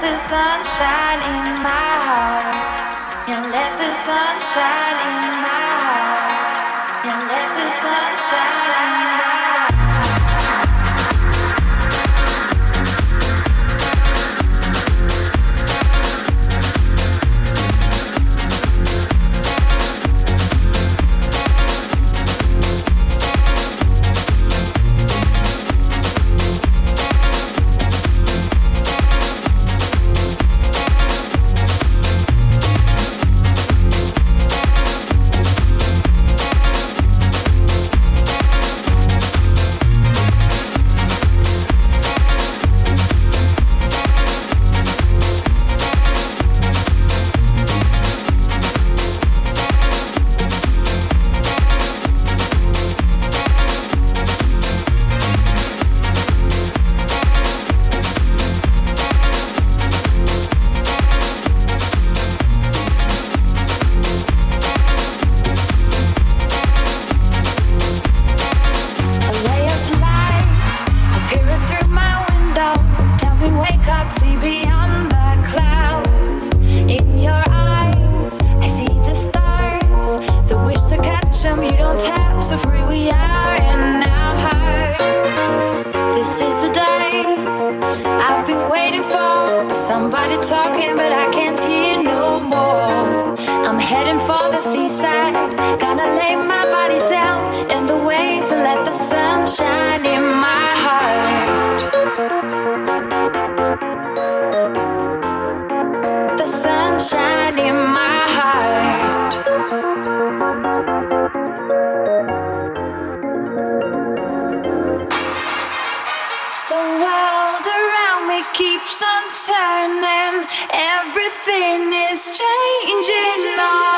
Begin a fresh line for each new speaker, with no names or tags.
let the sunshine in my heart. Yeah, let the sunshine in my heart. Yeah, let the sunshine in my heart. I've been waiting for somebody talking, but I can't hear no more. I'm heading for the seaside, gonna lay my body down in the waves and let the sun shine in my heart. The sunshine. nothing is changing.